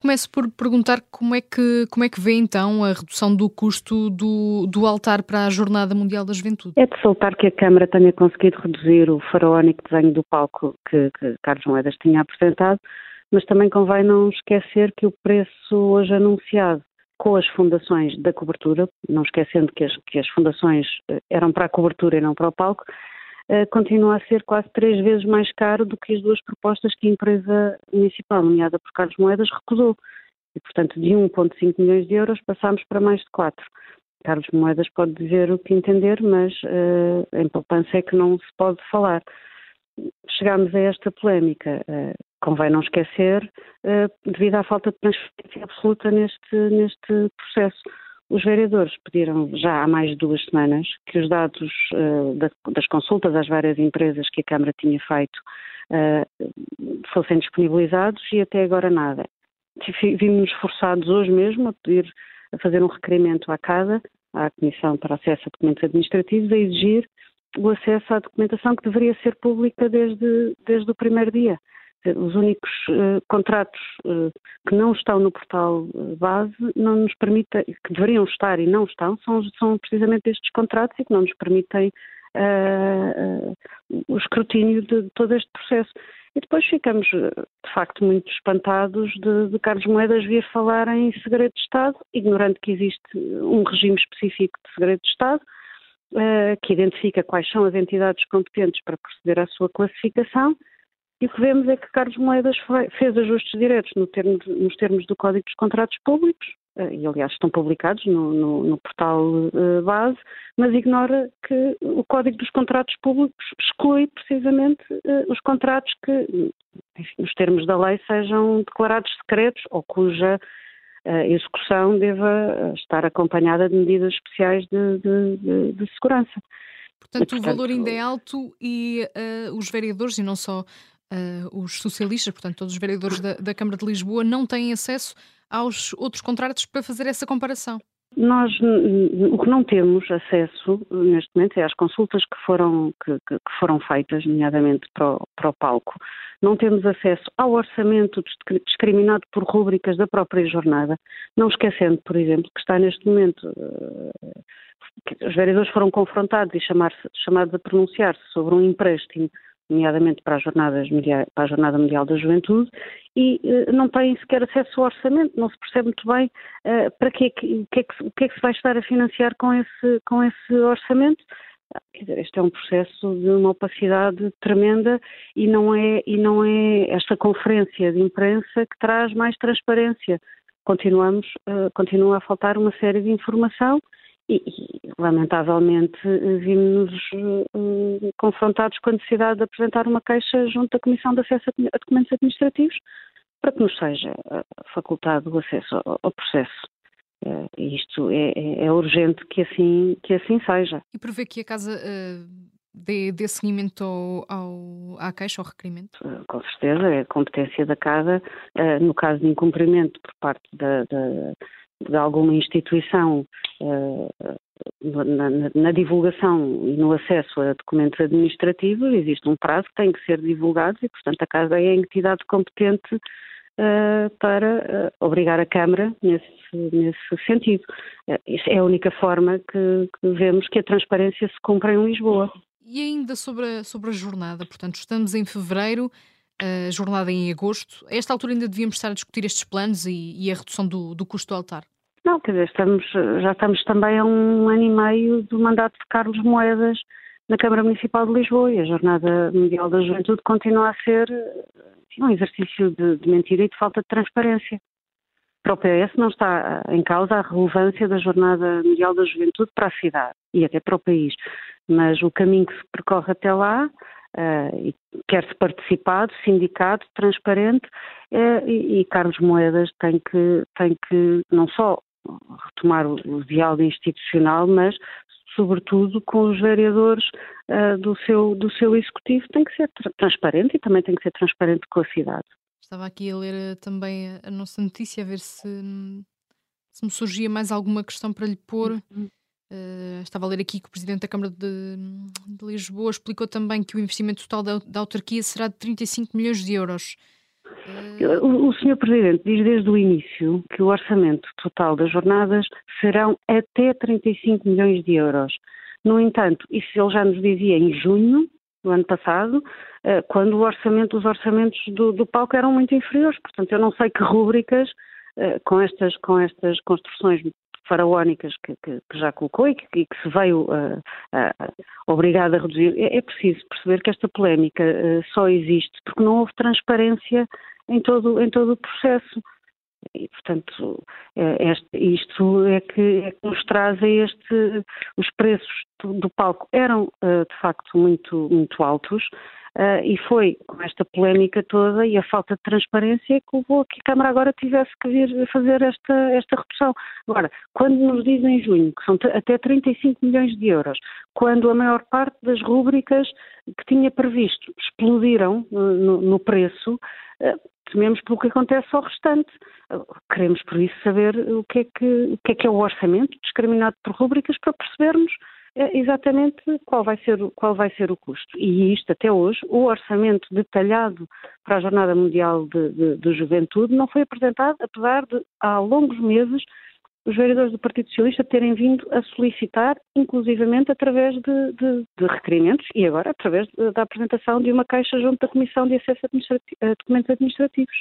Começo por perguntar como é que, como é que vê então a redução do custo do, do altar para a Jornada Mundial da Juventude? É de soltar que a Câmara tenha conseguido reduzir o faraónico desenho do palco que, que Carlos Moedas tinha apresentado, mas também convém não esquecer que o preço hoje anunciado com as fundações da cobertura, não esquecendo que as, que as fundações eh, eram para a cobertura e não para o palco, continua a ser quase três vezes mais caro do que as duas propostas que a empresa municipal, nomeada por Carlos Moedas, recusou. E, portanto, de 1,5 milhões de euros passámos para mais de 4. Carlos Moedas pode dizer o que entender, mas uh, em poupança é que não se pode falar. Chegámos a esta polémica, uh, convém não esquecer, uh, devido à falta de transparência absoluta neste, neste processo. Os vereadores pediram já há mais de duas semanas que os dados uh, da, das consultas às várias empresas que a Câmara tinha feito uh, fossem disponibilizados e até agora nada. Vimos-nos forçados hoje mesmo a pedir, a fazer um requerimento à CADA, à Comissão para Acesso a Documentos Administrativos, a exigir o acesso à documentação que deveria ser pública desde, desde o primeiro dia. Os únicos uh, contratos uh, que não estão no portal eh, base não nos permitem, que deveriam estar e não estão, são, são precisamente estes contratos e que não nos permitem uh, o escrutínio de todo este processo. E depois ficamos, de facto, muito espantados de, de, Carlos Moedas vir falar em segredo de Estado, ignorando que existe um regime específico de segredo de Estado, que identifica quais são as entidades competentes para proceder à sua classificação e o que vemos é que Carlos Moedas fez ajustes diretos no termo, nos termos do Código dos Contratos Públicos, eh, e aliás estão publicados no, no, no portal uh, base, mas ignora que o Código dos Contratos Públicos exclui precisamente uh, os contratos que, enfim, nos termos da lei, sejam declarados secretos ou cuja uh, execução deva estar acompanhada de medidas especiais de, de, de, de segurança. Portanto, e, portanto, o valor ainda é alto e os vereadores, e não só uh, os socialistas, portanto, todos os vereadores da, da Câmara de Lisboa, não têm acesso aos outros contratos para fazer essa comparação? Nós o que não temos acesso neste momento é às consultas que foram, que, que foram feitas, nomeadamente para o, para o, palco. Não temos acesso ao orçamento discriminado por rúbricas da própria jornada, não esquecendo, por exemplo, que está neste momento. Uh, os vereadores foram confrontados e chamados a pronunciar-se sobre um empréstimo nomeadamente para, para a Jornada Mundial da Juventude, e uh, não têm sequer acesso ao orçamento, não se percebe muito bem uh, para que, que, que, é que, o que é que se vai estar a financiar com esse, com esse orçamento. Este é um processo de uma opacidade tremenda e não é, e não é esta conferência de imprensa que traz mais transparência. Continuamos, uh, continua a faltar uma série de informação e, e lamentavelmente, vimos-nos uh, confrontados com a necessidade de apresentar uma queixa junto à Comissão de Acesso a Documentos Administrativos para que nos seja eh, facultado o acesso ao, ao processo. Uh, isto é, é, é, urgente que assim, que assim seja. E prevê que a Casa uh, dê, dê seguimento ao, ao, à queixa, ao requerimento? Uh, com certeza, é competência da Casa. no caso de incumprimento por parte da, da de alguma instituição uh, na, na, na, divulgação e no acesso a documentos administrativos, existe um prazo que tem que ser divulgado e, portanto, a Casa é a entidade competente uh, para uh, obrigar a Câmara nesse, nesse sentido. é a única forma que, que, vemos que a transparência se cumpre em Lisboa. E ainda sobre a, sobre a jornada, portanto, estamos em fevereiro a jornada em agosto. A esta altura ainda devíamos estar a discutir estes planos e, e a redução do, do, custo do altar? Não, quer dizer, estamos, já estamos também a um ano e meio do mandato de Carlos Moedas na Câmara Municipal de Lisboa e a Jornada Mundial da Juventude continua a ser enfim, um exercício de, de mentira e de falta de transparência. Para o PS não está em causa a relevância da Jornada Mundial da Juventude para a cidade e até para o país, mas o caminho que se percorre até lá uh, quer-se participado, sindicado, transparente, uh, e, e, Carlos Moedas tem que, tem que não só retomar o, o diálogo institucional, mas sobretudo com os vereadores uh, do, seu, do seu executivo, tem que ser tra transparente e também tem que ser transparente com a cidade. Estava aqui a ler também a nossa notícia, a ver se, se me surgia mais alguma questão para lhe pôr. Uhum. Uh, estava a ler aqui que o Presidente da Câmara de, de Lisboa explicou também que o investimento total da, da, autarquia será de 35 milhões de euros. O, o Sr. Presidente diz desde o início que o orçamento total das jornadas serão até 35 milhões de euros. No entanto, isso ele já nos dizia em junho do ano passado, eh, quando orçamento, os orçamentos do, do palco eram muito inferiores. Portanto, eu não sei que rúbricas eh, com estas, com estas construções faraónicas que, que, que, já colocou e que, e que se veio uh, uh, a reduzir, é, é, preciso perceber que esta polémica uh, só existe porque não houve transparência em todo, em todo o processo. E, portanto, este, isto é que, é que, nos traz a este. Os preços do, do palco eram, de facto, muito, muito altos. Uh, e foi com esta polémica toda e a falta de transparência que levou a que a Câmara agora tivesse que vir fazer esta, esta redução. Agora, quando nos dizem em junho que são até 35 milhões de euros, quando a maior parte das rúbricas que tinha previsto explodiram no, no preço, uh, tememos pelo que acontece ao restante. Uh, queremos, por isso, saber o que, é que, o que é que é o orçamento discriminado por rúbricas para percebermos é exatamente qual vai, ser, qual vai ser o custo. E isto, até hoje, o orçamento detalhado para a Jornada Mundial de, de, de Juventude não foi apresentado, apesar de, há longos meses, os vereadores do Partido Socialista terem vindo a solicitar, inclusivamente através de, de, de requerimentos e agora através da apresentação de uma caixa junto da Comissão de Acesso a Documentos Administrativos.